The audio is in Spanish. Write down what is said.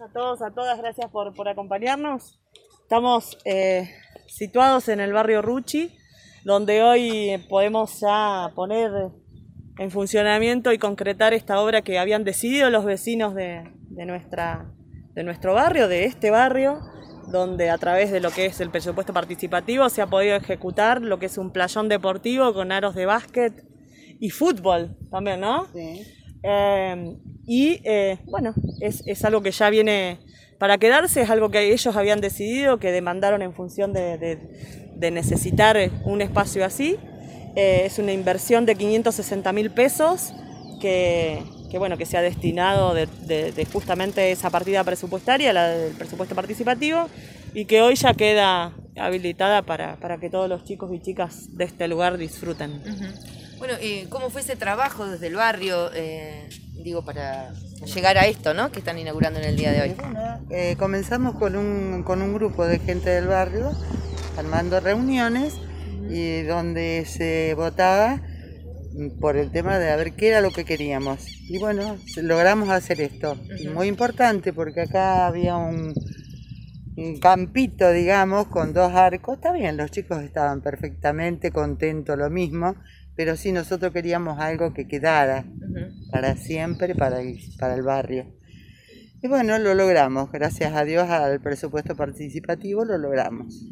A todos, a todas, gracias por, por acompañarnos. Estamos eh, situados en el barrio Ruchi, donde hoy podemos ya poner en funcionamiento y concretar esta obra que habían decidido los vecinos de, de nuestra, de nuestro barrio, de este barrio, donde a través de lo que es el presupuesto participativo se ha podido ejecutar lo que es un playón deportivo con aros de básquet y fútbol también, ¿no? Sí. Eh, y eh, bueno, es, es algo que ya viene para quedarse, es algo que ellos habían decidido, que demandaron en función de, de- de necesitar un espacio así. Eh, es una inversión de 560 mil pesos que, que, bueno, que se ha destinado de, de- justamente esa partida presupuestaria, la del presupuesto participativo, y que hoy ya queda habilitada para, para que todos los chicos y chicas de este lugar disfruten. Ujú. Bueno, eh, ¿cómo fue ese trabajo desde el barrio, eh, digo, para llegar a esto, ¿no? Que están inaugurando en el día de hoy. Bueno, eh, comenzamos con un, con un grupo de gente del barrio, armando reuniones, y donde se votaba por el tema de a ver qué era lo que queríamos. Y bueno, logramos hacer esto. Muy importante porque acá había un, un campito, digamos, con dos arcos. Está bien, los chicos estaban perfectamente contentos, lo mismo, pero sí nosotros queríamos algo que quedara para siempre para el, para el barrio. Y bueno, lo logramos, gracias a Dios al presupuesto participativo lo logramos.